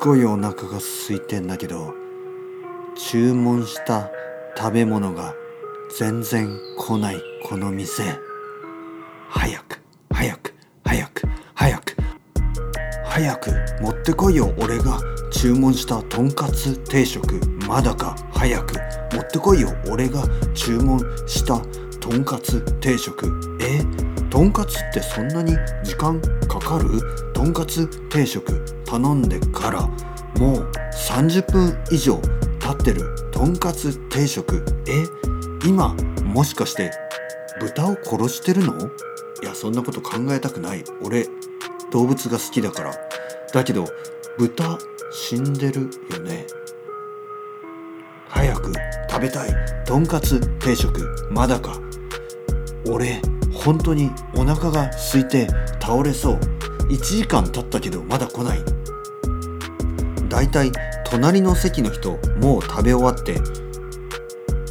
ごいお腹が空いてんだけど注文した食べ物が全然来ないこの店。早く早く早く早く。早く持ってこいよ俺が注文したとんかつ定食。まだか早く。持ってこいよ俺が注文したとんかつ定食。え？とんかつってそんなに時間かかる？とんかつ定食頼んでからもう30分以上経ってるとんかつ定食。え今もしかして豚を殺してるの？いやそんなこと考えたくない。俺動物が好きだから。だけど豚死んでるよね。早く食べたいとんかつ定食。まだか？俺本当にお腹が空いて倒れそう。1時間経ったけどまだ来ない。だいたい隣の席の人もう食べ終わって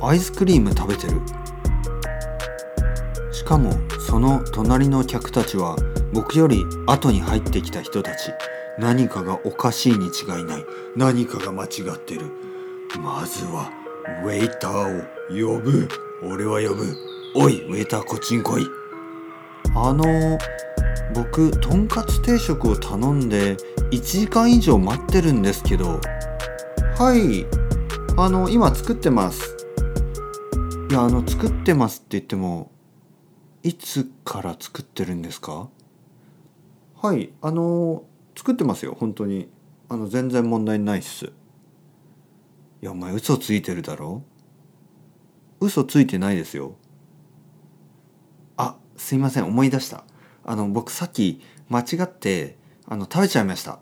アイスクリーム食べてる。しかもその隣の客たちは僕より後に入ってきた人たち。何かがおかしいに違いない。何かが間違ってる。まずはウェイターを呼ぶ。俺は呼ぶ。おいウェイターこっちに来い。あの僕とんかつ定食を頼んで1時間以上待ってるんですけど。はい。あの今作ってます。いやあの作ってますって言ってもいつから作ってるんですか？はい。あの作ってますよ。本当に。あの全然問題ないっす。いやお前嘘ついてるだろ？嘘ついてないですよ。あすいません。思い出した。あの僕さっき間違ってあの食べちゃいました。